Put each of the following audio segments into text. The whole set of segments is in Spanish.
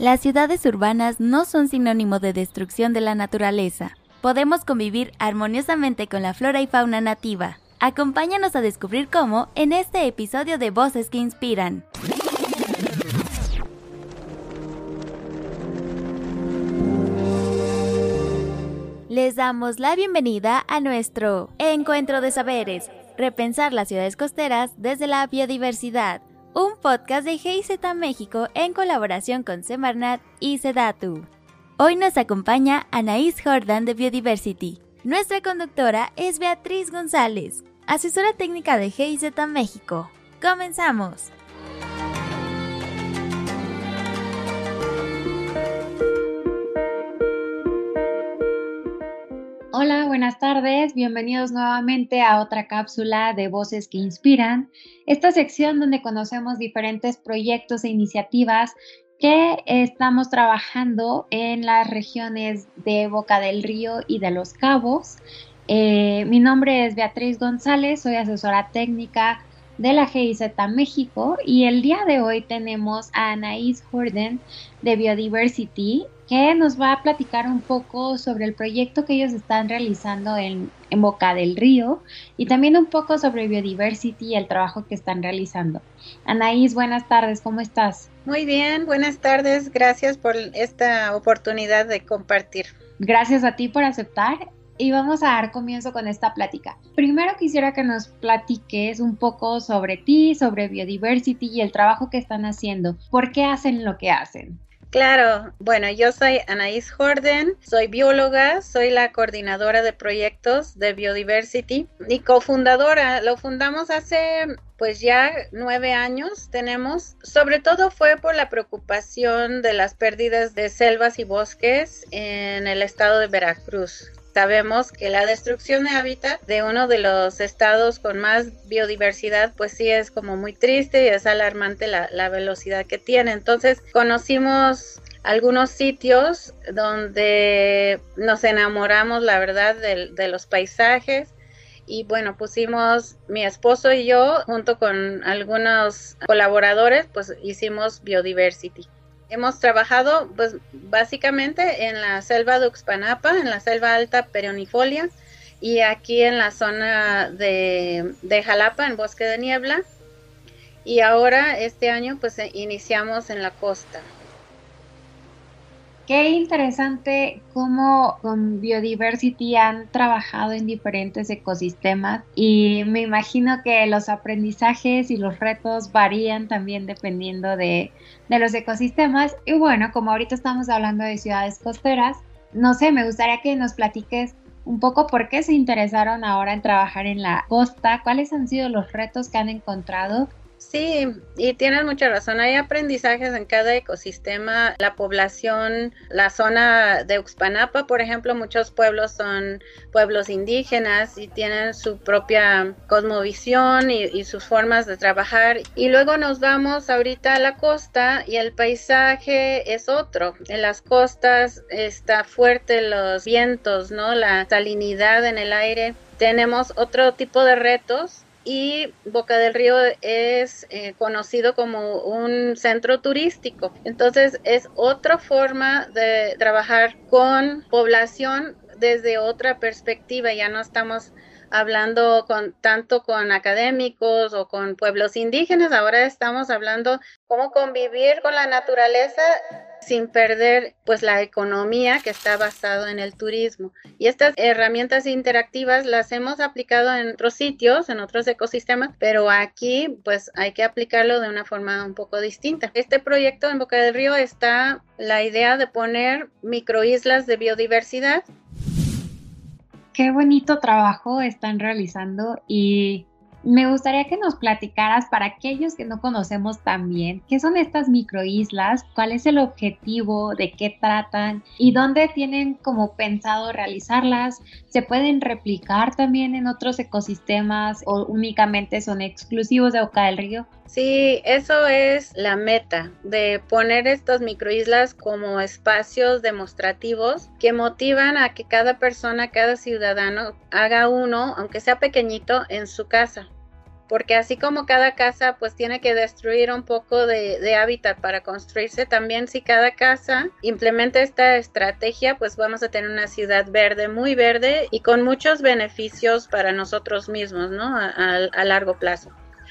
Las ciudades urbanas no son sinónimo de destrucción de la naturaleza. Podemos convivir armoniosamente con la flora y fauna nativa. Acompáñanos a descubrir cómo en este episodio de Voces que Inspiran. Les damos la bienvenida a nuestro Encuentro de Saberes, repensar las ciudades costeras desde la biodiversidad un podcast de GIZ México en colaboración con Semarnat y Sedatu. Hoy nos acompaña Anaís Jordan de Biodiversity. Nuestra conductora es Beatriz González, asesora técnica de GIZ México. ¡Comenzamos! Hola, buenas tardes, bienvenidos nuevamente a otra cápsula de Voces que Inspiran, esta sección donde conocemos diferentes proyectos e iniciativas que estamos trabajando en las regiones de Boca del Río y de Los Cabos. Eh, mi nombre es Beatriz González, soy asesora técnica de la GIZ México y el día de hoy tenemos a Anaís Jordan de Biodiversity que nos va a platicar un poco sobre el proyecto que ellos están realizando en, Boca del Río y también un poco sobre Biodiversity y el trabajo que están realizando. Anaís, buenas tardes, ¿cómo estás? Muy bien, buenas tardes, gracias por esta oportunidad de compartir. Gracias a ti por aceptar y vamos a dar comienzo con esta plática. Primero quisiera que nos platiques un poco sobre ti, sobre Biodiversity y el trabajo que están haciendo. ¿Por qué hacen lo que hacen? Claro, bueno, yo soy Anaís Jordan, soy bióloga, soy la coordinadora de proyectos de Biodiversity y cofundadora. Lo fundamos hace pues ya nueve años tenemos. Sobre todo fue por la preocupación de las pérdidas de selvas y bosques en el estado de Veracruz. Sabemos que la destrucción de hábitat de uno de los estados con más biodiversidad, pues sí es como muy triste y es alarmante la, velocidad que tiene. Entonces conocimos algunos sitios donde nos enamoramos, la verdad, de, los paisajes. Y bueno, pusimos mi esposo y yo, junto con algunos colaboradores, pues hicimos Biodiversity. Hemos trabajado pues básicamente en la selva de Uxpanapa, en la selva alta peronifolia y aquí en la zona de, de Jalapa, en Bosque de Niebla. Y ahora este año pues iniciamos en la costa. Qué interesante cómo con Biodiversity han trabajado en diferentes ecosistemas y me imagino que los aprendizajes y los retos varían también dependiendo de, de los ecosistemas. Y bueno, como ahorita estamos hablando de ciudades costeras, no sé, me gustaría que nos platiques un poco por qué se interesaron ahora en trabajar en la costa, cuáles han sido los retos que han encontrado Sí, y tienes mucha razón. Hay aprendizajes en cada ecosistema. La población, la zona de Uxpanapa, por ejemplo, muchos pueblos son pueblos indígenas y tienen su propia cosmovisión y, y sus formas de trabajar. Y luego nos vamos ahorita a la costa y el paisaje es otro. En las costas está fuerte los vientos, ¿no? La salinidad en el aire. Tenemos otro tipo de retos y Boca del Río es eh, conocido como un centro turístico. Entonces es otra forma de trabajar con población desde otra perspectiva. Ya no estamos hablando con tanto con académicos o con pueblos indígenas, ahora estamos hablando cómo convivir con la naturaleza sin perder pues la economía que está basado en el turismo. Y estas herramientas interactivas las hemos aplicado en otros sitios, en otros ecosistemas, pero aquí pues hay que aplicarlo de una forma un poco distinta. Este proyecto en Boca del Río está la idea de poner microislas de biodiversidad. Qué bonito trabajo están realizando y me gustaría que nos platicaras para aquellos que no conocemos tan bien, qué son estas microislas, cuál es el objetivo, de qué tratan y dónde tienen como pensado realizarlas. ¿Se pueden replicar también en otros ecosistemas o únicamente son exclusivos de Boca del Río? Sí, eso es la meta de poner estas microislas como espacios demostrativos que motivan a que cada persona, cada ciudadano haga uno, aunque sea pequeñito, en su casa. porque así como cada casa pues tiene que destruir un poco de, hábitat para construirse, también si cada casa implementa esta estrategia, pues vamos a tener una ciudad verde, muy verde y con muchos beneficios para nosotros mismos, ¿no? a largo plazo.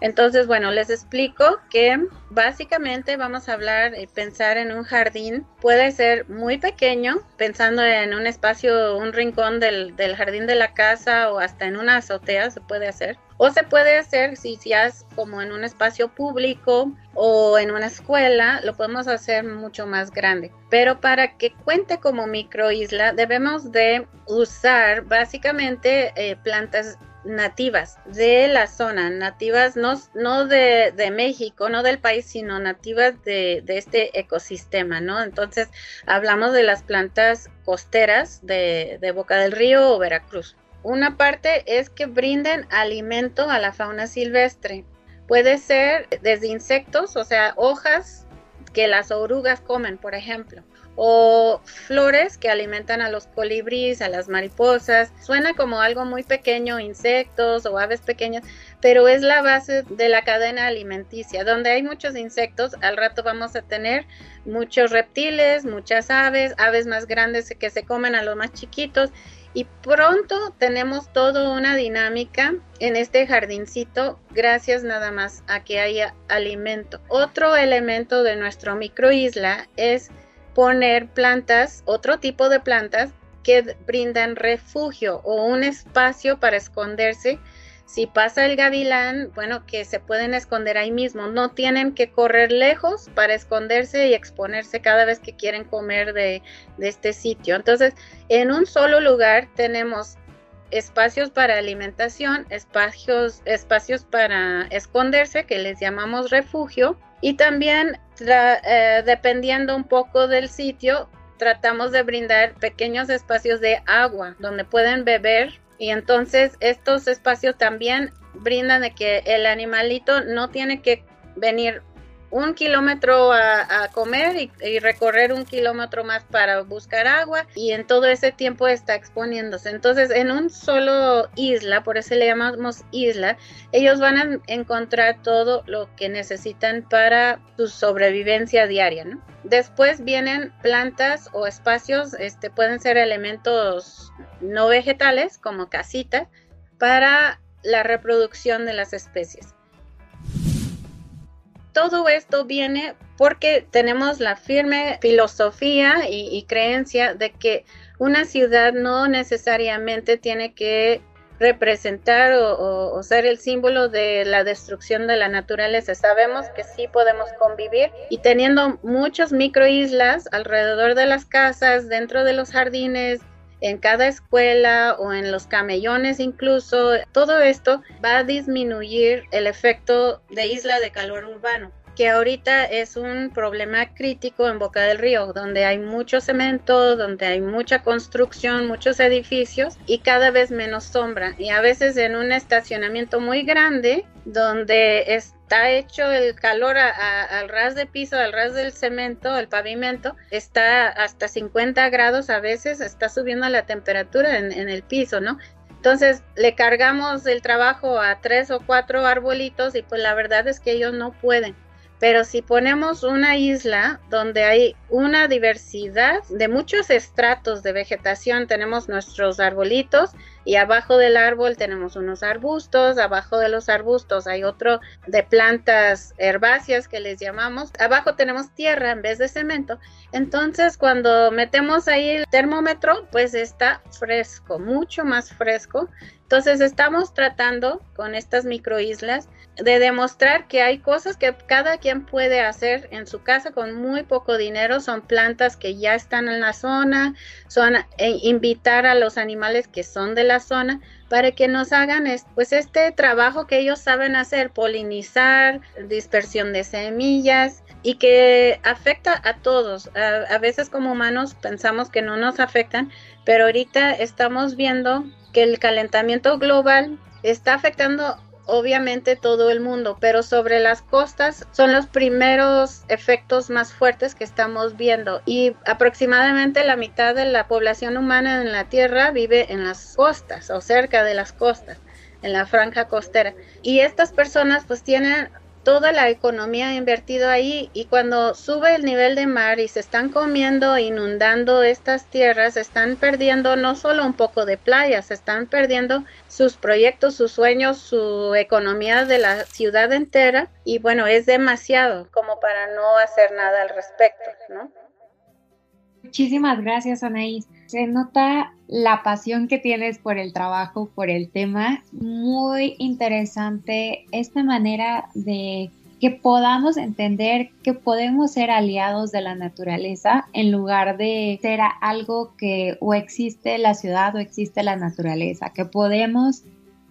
Entonces, bueno, les explico que básicamente vamos a hablar y pensar en un jardín. Puede ser muy pequeño, pensando en un espacio, un rincón del, jardín de la casa o hasta en una azotea se puede hacer. O se puede hacer si es como en un espacio público o en una escuela, lo podemos hacer mucho más grande. Pero para que cuente como microisla debemos de usar básicamente eh, plantas nativas de la zona, nativas no, no de, México, no del país, sino nativas de, este ecosistema, ¿no? Entonces hablamos de las plantas costeras de, de Boca del Río o Veracruz. Una parte es que brinden alimento a la fauna silvestre. Puede ser desde insectos, o sea, hojas que las orugas comen, por ejemplo o flores que alimentan a los colibríes, a las mariposas. Suena como algo muy pequeño, insectos o aves pequeñas, pero es la base de la cadena alimenticia. Donde hay muchos insectos, al rato vamos a tener muchos reptiles, muchas aves, aves más grandes que se comen a los más chiquitos. Y pronto tenemos toda una dinámica en este jardincito gracias nada más a que haya alimento. Otro elemento de nuestro microisla es poner plantas, otro tipo de plantas que brindan refugio o un espacio para esconderse. Si pasa el gavilán, bueno, que se pueden esconder ahí mismo, no tienen que correr lejos para esconderse y exponerse cada vez que quieren comer de, de este sitio. Entonces, en un solo lugar tenemos espacios para alimentación, espacios, espacios para esconderse, que les llamamos refugio, y también eh, dependiendo un poco del sitio, tratamos de brindar pequeños espacios de agua donde pueden beber. Y entonces estos espacios también brindan de que el animalito no tiene que venir un kilómetro a, comer y, recorrer un kilómetro más para buscar agua y en todo ese tiempo está exponiéndose. Entonces, en un solo isla, por eso le llamamos isla, ellos van a encontrar todo lo que necesitan para su sobrevivencia diaria. Después vienen plantas o espacios, este, pueden ser elementos no vegetales como casitas para la reproducción de las especies todo esto viene porque tenemos la firme filosofía y, creencia de que una ciudad no necesariamente tiene que representar o, ser el símbolo de la destrucción de la naturaleza. Sabemos que sí podemos convivir y teniendo muchas microislas alrededor de las casas, dentro de los jardines, en cada escuela o en los camellones incluso, todo esto va a disminuir el efecto de isla de calor urbano que ahorita es un problema crítico en Boca del Río, donde hay mucho cemento, donde hay mucha construcción, muchos edificios y cada vez menos sombra. Y a veces en un estacionamiento muy grande, donde está hecho el calor al ras de piso, al ras del cemento, el pavimento, está hasta 50 grados a veces, está subiendo la temperatura en, en el piso, ¿no? Entonces le cargamos el trabajo a tres o cuatro arbolitos y pues la verdad es que ellos no pueden. Pero si ponemos una isla donde hay una diversidad de muchos estratos de vegetación, tenemos nuestros arbolitos y abajo del árbol tenemos unos arbustos, abajo de los arbustos hay otro de plantas herbáceas que les llamamos, abajo tenemos tierra en vez de cemento. Entonces cuando metemos ahí el termómetro, pues está fresco, mucho más fresco. Entonces estamos tratando con estas microislas de demostrar que hay cosas que cada quien puede hacer en su casa con muy poco dinero, son plantas que ya están en la zona, son eh, invitar a los animales que son de la zona para que nos hagan pues este trabajo que ellos saben hacer, polinizar, dispersión de semillas y que afecta a todos. A, veces como humanos pensamos que no nos afectan, pero ahorita estamos viendo que el calentamiento global está afectando obviamente todo el mundo, pero sobre las costas son los primeros efectos más fuertes que estamos viendo y aproximadamente la mitad de la población humana en la Tierra vive en las costas o cerca de las costas. en la franja costera. Y estas personas pues tienen toda la economía invertida ahí y cuando sube el nivel de mar y se están comiendo, inundando estas tierras, están perdiendo no solo un poco de playas, están perdiendo sus proyectos, sus sueños, su economía de la ciudad entera y bueno, es demasiado como para no hacer nada al respecto, ¿no? Muchísimas gracias, Anaís. Se nota la pasión que tienes por el trabajo, por el tema. Muy interesante esta manera de que podamos entender que podemos ser aliados de la naturaleza en lugar de ser algo que o existe la ciudad o existe la naturaleza, que podemos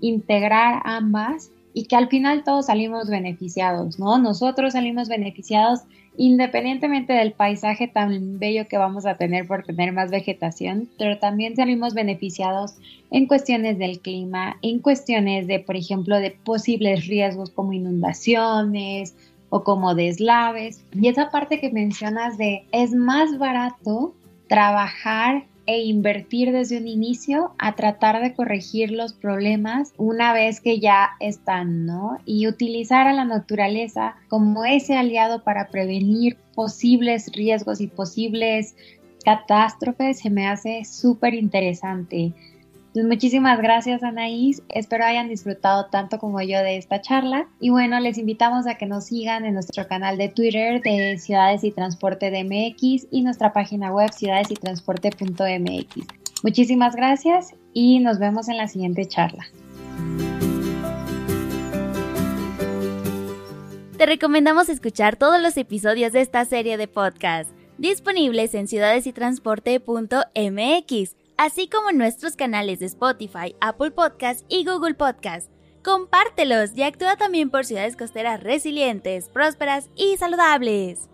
integrar ambas y que al final todos salimos beneficiados, ¿no? Nosotros salimos beneficiados independientemente del paisaje tan bello que vamos a tener por tener más vegetación, pero también salimos beneficiados en cuestiones del clima, en cuestiones de, por ejemplo, de posibles riesgos como inundaciones o como deslaves. Y esa parte que mencionas de es más barato trabajar e invertir desde un inicio a tratar de corregir los problemas una vez que ya están, ¿no? Y utilizar a la naturaleza como ese aliado para prevenir posibles riesgos y posibles catástrofes se me hace súper interesante. Pues muchísimas gracias Anaís, espero hayan disfrutado tanto como yo de esta charla y bueno, les invitamos a que nos sigan en nuestro canal de Twitter de Ciudades y Transporte de MX y nuestra página web ciudadesytransporte.mx. Muchísimas gracias y nos vemos en la siguiente charla. Te recomendamos escuchar todos los episodios de esta serie de podcast, disponibles en ciudadesytransporte.mx así como en nuestros canales de Spotify, Apple Podcast y Google Podcast. Compártelos y actúa también por ciudades costeras resilientes, prósperas y saludables.